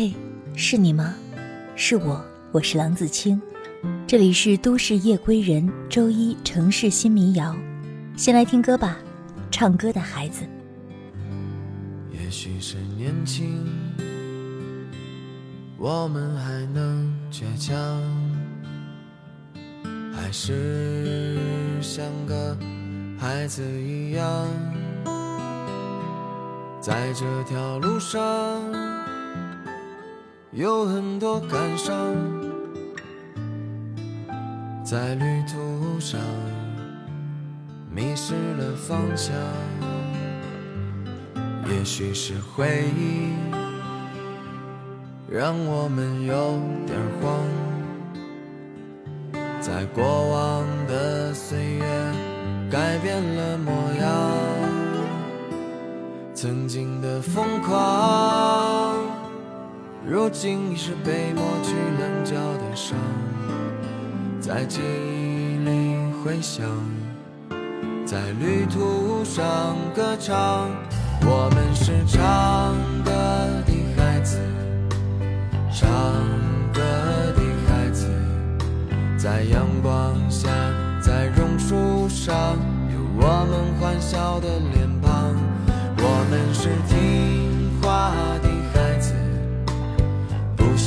嘿，是你吗？是我，我是郎子清。这里是都市夜归人，周一城市新民谣。先来听歌吧，唱歌的孩子。也许是年轻，我们还能倔强，还是像个孩子一样，在这条路上。有很多感伤，在旅途上迷失了方向。也许是回忆让我们有点慌，在过往的岁月改变了模样，曾经的疯狂。如今已是被抹去棱角的伤，在记忆里回响，在旅途上歌唱。我们是唱歌的孩子，唱歌的孩子，在阳光下，在榕树上，有我们欢笑的脸庞。我们是听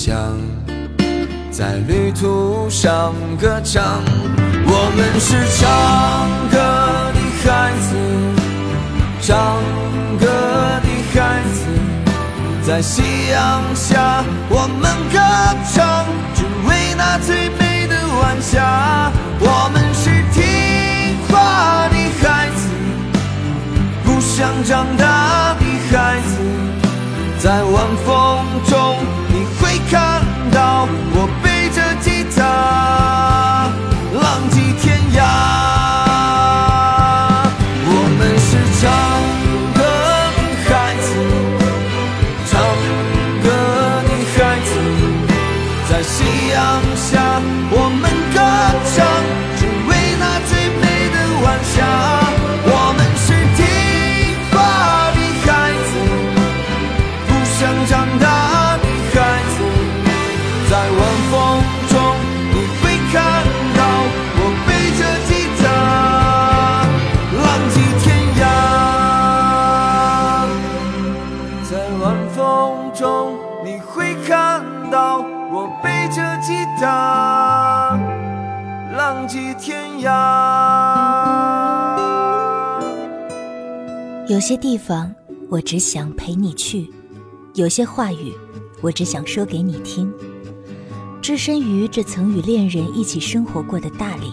想，在旅途上歌唱。我们是唱歌的孩子，唱歌的孩子，在夕阳下我们歌唱，只为那最美的晚霞。我们是听话的孩子。不想长大的孩子，在晚风方，我只想陪你去；有些话语，我只想说给你听。置身于这曾与恋人一起生活过的大理，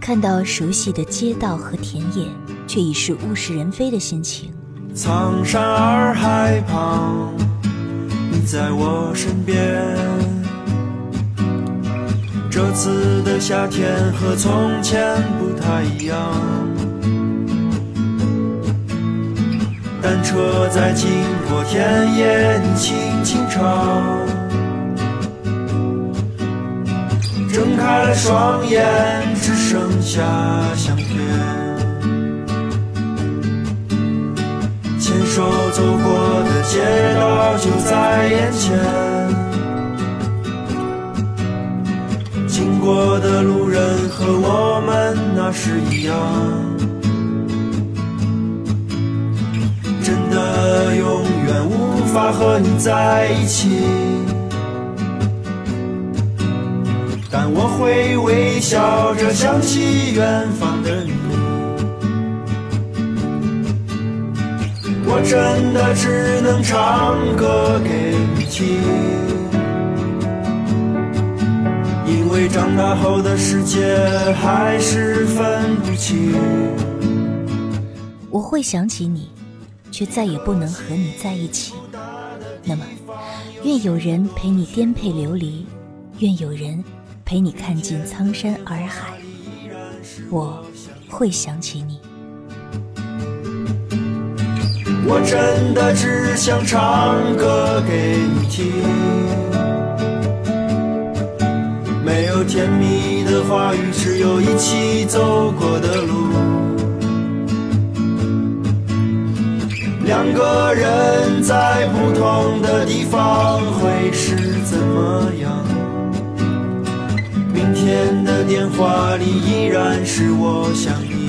看到熟悉的街道和田野，却已是物是人非的心情。苍山洱海旁，你在我身边。这次的夏天和从前不太一样。单车在经过田野，你轻轻唱。睁开了双眼，只剩下相片。牵手走过的街道就在眼前，经过的路人和我们那时一样。法和你在一起。但我会微笑着想起远方的你，我真的只能唱歌给你听，因为长大后的世界还是分不清。我会想起你，却再也不能和你在一起。那么，愿有人陪你颠沛流离，愿有人。陪你看尽苍山洱海，我会想起你。我真的只想唱歌给你听，没有甜蜜的话语，只有一起走过的路。两个人在不同的地方，会是怎么样？明天的电话里依然是我想你。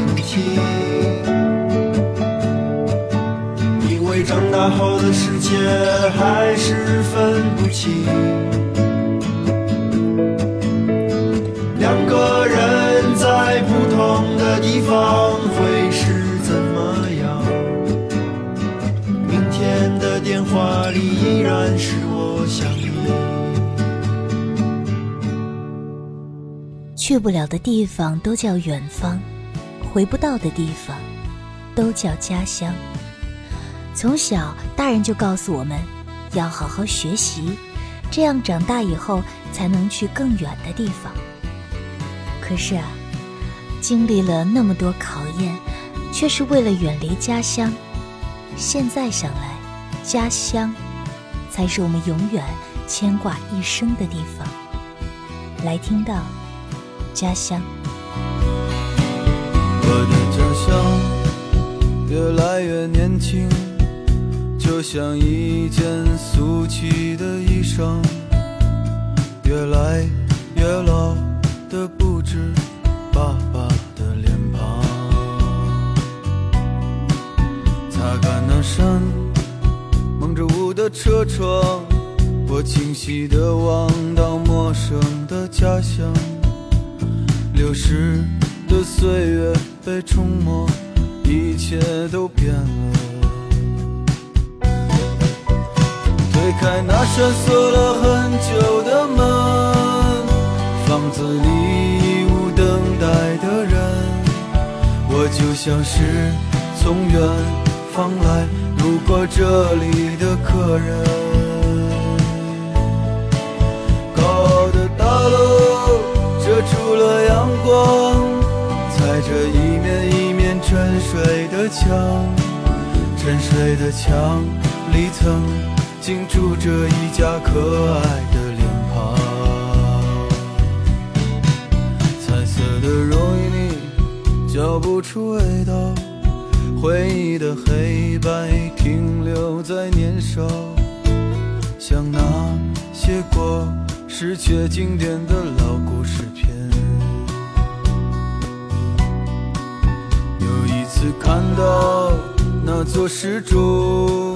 长大后的世界还是分不清，两个人在不同的地方会是怎么样？明天的电话里依然是我想你。去不了的地方都叫远方，回不到的地方都叫家乡。从小，大人就告诉我们，要好好学习，这样长大以后才能去更远的地方。可是啊，经历了那么多考验，却是为了远离家乡。现在想来，家乡才是我们永远牵挂一生的地方。来听到家乡，我的家乡越来越年轻。就像一件俗气的衣裳，越来越老的不止爸爸的脸庞。擦干那扇蒙着雾的车窗，我清晰地望到陌生的家乡，流逝的岁月被冲没，一切都变了。推开那扇锁了很久的门，房子里已无等待的人，我就像是从远方来路过这里的客人。高傲的大楼遮住了阳光，踩着一面一面沉睡的墙，沉睡的墙里曾竟住着一家可爱的脸庞。彩色的容易腻，嚼不出味道，回忆的黑白停留在年少，像那些过时却经典的老故事片。又一次看到那座石柱，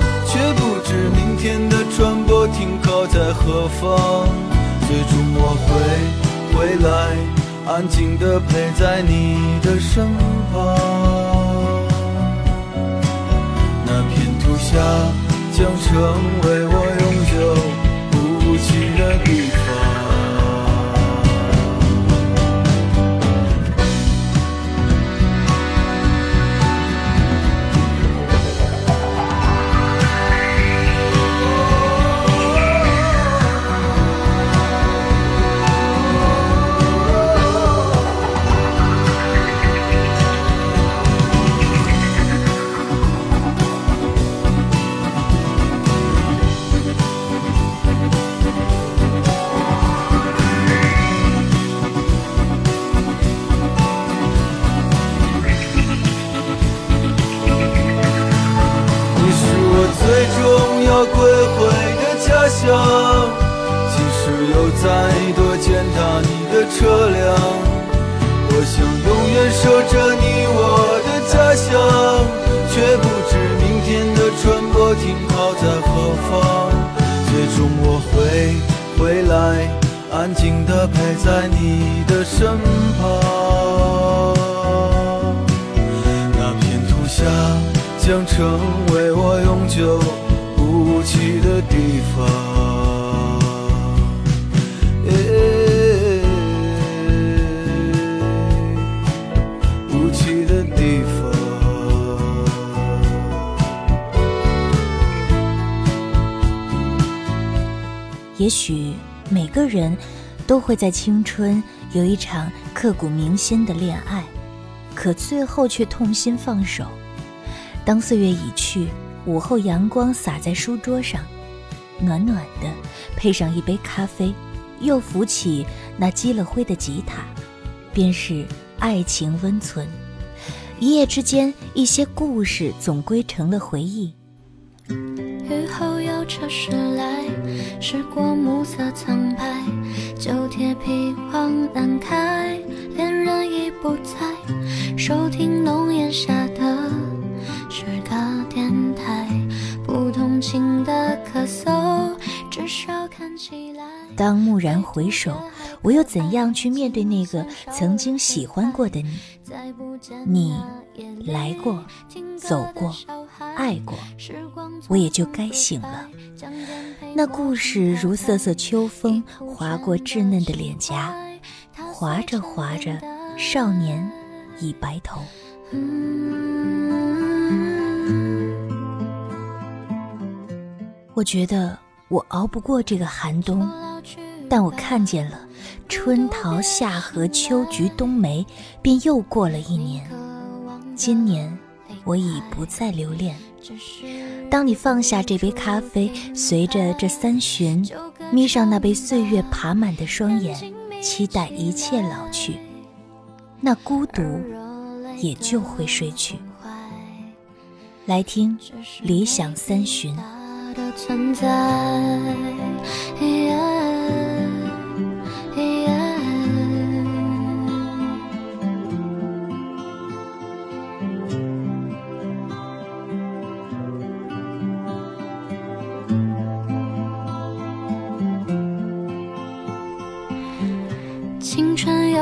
却不知明天的船舶停靠在何方。最终我会回来，安静的陪在你的身旁。那片土下将成为我车辆我想永远守着你我的家乡却不知明天的船舶停靠在何方最终我会回来安静的陪在你的身旁那片土下将成为我永久也许每个人都会在青春有一场刻骨铭心的恋爱，可最后却痛心放手。当岁月已去，午后阳光洒在书桌上，暖暖的，配上一杯咖啡，又扶起那积了灰的吉他，便是爱情温存。一夜之间，一些故事总归成了回忆。雨后有车驶来，驶过暮色苍白，旧铁皮往南开，恋人已不在，收听浓烟下的是个电台，不同情的咳嗽，至少看起来。当蓦然回首，我又怎样去面对那个曾经喜欢过的你？你来过，走过。爱过，我也就该醒了。那故事如瑟瑟秋风划过稚嫩的脸颊，划着划着，少年已白头。我觉得我熬不过这个寒冬，但我看见了春桃、夏荷、秋菊、冬梅，便又过了一年。今年。我已不再留恋。当你放下这杯咖啡，随着这三巡，眯上那被岁月爬满的双眼，期待一切老去，那孤独也就会睡去。来听《理想三旬》。青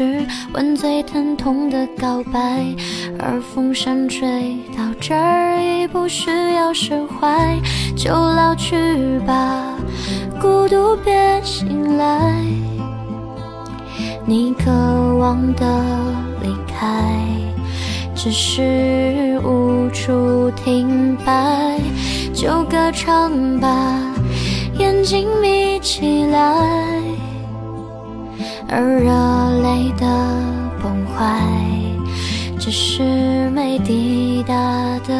一页诗，吻最疼痛的告白。而风扇吹到这儿已不需要释怀，就老去吧，孤独别醒来。你渴望的离开，只是无处停摆，就歌唱吧，眼睛眯起来。而热泪的崩坏，只是没抵达的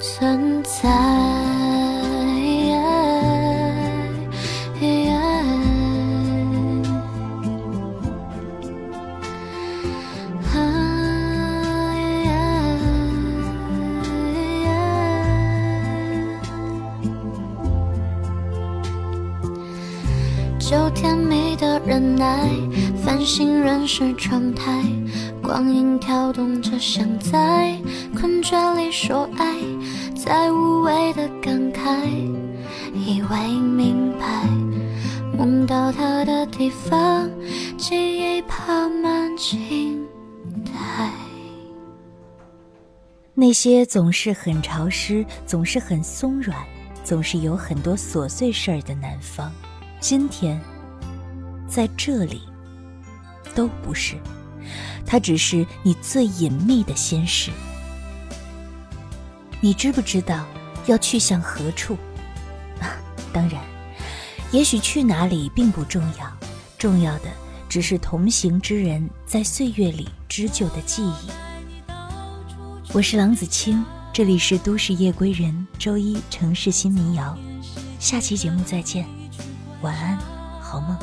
存在。是常态。光阴跳动着，像在困倦里说爱，在无谓的感慨，以为明白。梦到他的地方，记忆爬满青苔。那些总是很潮湿、总是很松软、总是有很多琐碎事儿的南方。今天，在这里，都不是，它只是你最隐秘的心事。你知不知道要去向何处？啊 当然，也许去哪里并不重要，重要的只是同行之人在岁月里织就的记忆。我是郎子清，这里是都市夜归人，周一城市新民谣，下期节目再见。晚安，好梦。